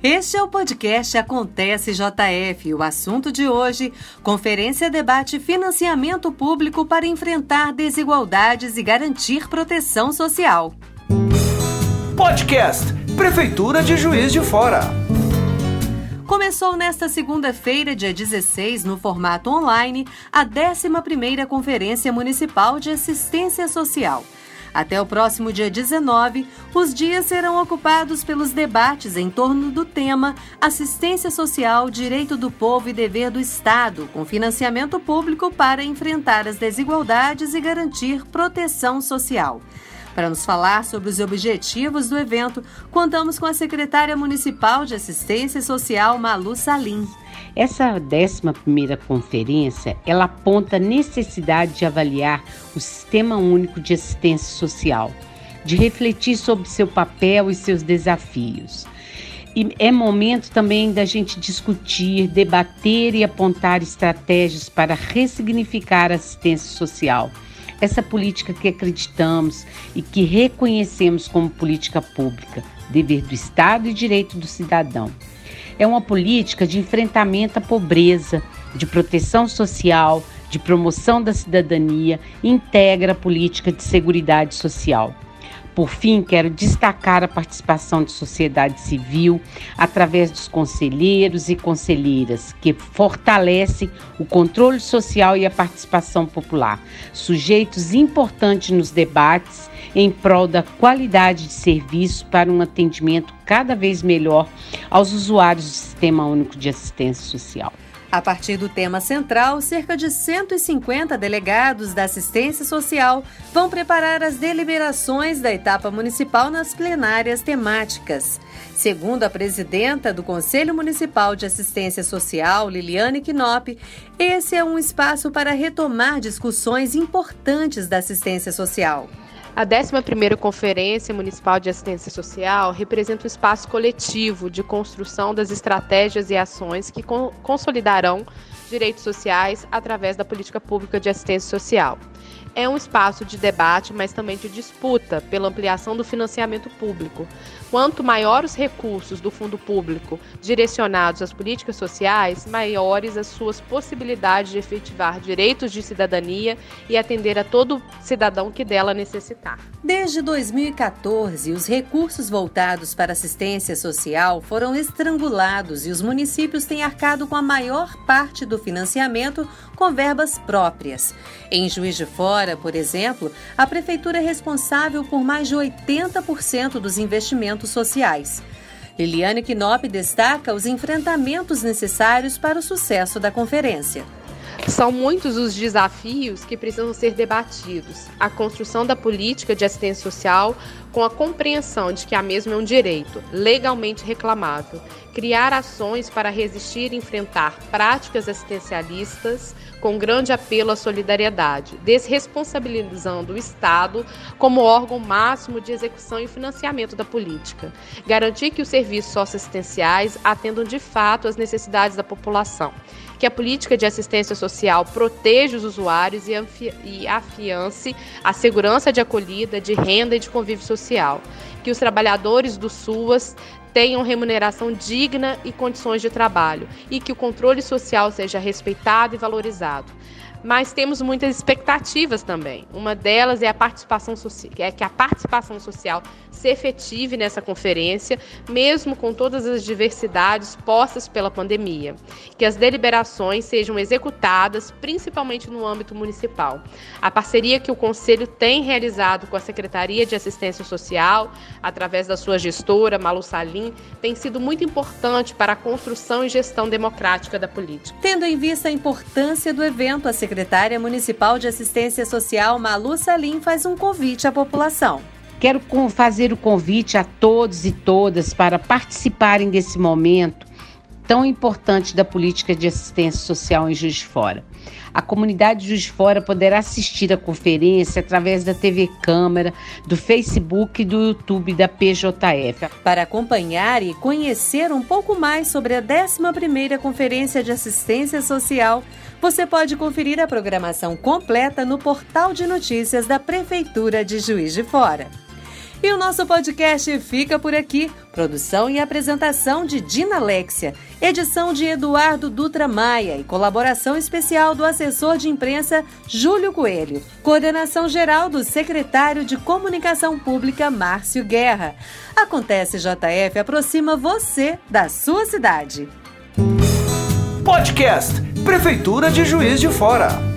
Este é o podcast Acontece JF. O assunto de hoje: Conferência debate financiamento público para enfrentar desigualdades e garantir proteção social. Podcast Prefeitura de Juiz de Fora. Começou nesta segunda-feira, dia 16, no formato online, a 11ª Conferência Municipal de Assistência Social. Até o próximo dia 19, os dias serão ocupados pelos debates em torno do tema Assistência Social, Direito do Povo e Dever do Estado, com financiamento público para enfrentar as desigualdades e garantir proteção social. Para nos falar sobre os objetivos do evento, contamos com a secretária municipal de Assistência Social, Malu Salim. Essa 11 conferência, ela aponta a necessidade de avaliar o Sistema Único de Assistência Social, de refletir sobre seu papel e seus desafios. E é momento também da gente discutir, debater e apontar estratégias para ressignificar a assistência social. Essa política que acreditamos e que reconhecemos como política pública, dever do Estado e direito do cidadão é uma política de enfrentamento à pobreza, de proteção social, de promoção da cidadania, integra a política de seguridade social. Por fim, quero destacar a participação de sociedade civil através dos conselheiros e conselheiras, que fortalece o controle social e a participação popular, sujeitos importantes nos debates em prol da qualidade de serviço para um atendimento cada vez melhor aos usuários do Sistema Único de Assistência Social. A partir do tema central, cerca de 150 delegados da assistência social vão preparar as deliberações da etapa municipal nas plenárias temáticas. Segundo a presidenta do Conselho Municipal de Assistência Social, Liliane Knop, esse é um espaço para retomar discussões importantes da assistência social. A 11ª Conferência Municipal de Assistência Social representa um espaço coletivo de construção das estratégias e ações que consolidarão direitos sociais através da política pública de assistência social é um espaço de debate, mas também de disputa pela ampliação do financiamento público. Quanto maior os recursos do fundo público direcionados às políticas sociais, maiores as suas possibilidades de efetivar direitos de cidadania e atender a todo cidadão que dela necessitar. Desde 2014, os recursos voltados para assistência social foram estrangulados e os municípios têm arcado com a maior parte do financiamento com verbas próprias. Em Juiz de Fora, por exemplo, a prefeitura é responsável por mais de 80% dos investimentos sociais. Liliane Knop destaca os enfrentamentos necessários para o sucesso da conferência. São muitos os desafios que precisam ser debatidos. A construção da política de assistência social com a compreensão de que a mesma é um direito legalmente reclamável. Criar ações para resistir e enfrentar práticas assistencialistas com grande apelo à solidariedade, desresponsabilizando o Estado como órgão máximo de execução e financiamento da política. Garantir que os serviços socioassistenciais atendam de fato às necessidades da população. Que a política de assistência social proteja os usuários e afiance a segurança de acolhida, de renda e de convívio social. Que os trabalhadores do SUAS tenham remuneração digna e condições de trabalho e que o controle social seja respeitado e valorizado mas temos muitas expectativas também. Uma delas é a participação é que a participação social se efetive nessa conferência, mesmo com todas as diversidades postas pela pandemia, que as deliberações sejam executadas principalmente no âmbito municipal. A parceria que o conselho tem realizado com a Secretaria de Assistência Social, através da sua gestora Malu Salim, tem sido muito importante para a construção e gestão democrática da política. Tendo em vista a importância do evento, a secretária municipal de Assistência Social, Malu Salim, faz um convite à população. Quero fazer o convite a todos e todas para participarem desse momento tão importante da política de assistência social em Juiz de Fora. A comunidade de Juiz de Fora poderá assistir a conferência através da TV Câmara, do Facebook e do YouTube da PJF. Para acompanhar e conhecer um pouco mais sobre a 11ª Conferência de Assistência Social, você pode conferir a programação completa no portal de notícias da Prefeitura de Juiz de Fora. E o nosso podcast fica por aqui. Produção e apresentação de Dina Alexia, edição de Eduardo Dutra Maia e colaboração especial do assessor de imprensa Júlio Coelho. Coordenação geral do secretário de Comunicação Pública Márcio Guerra. Acontece JF aproxima você da sua cidade. Podcast Prefeitura de Juiz de Fora.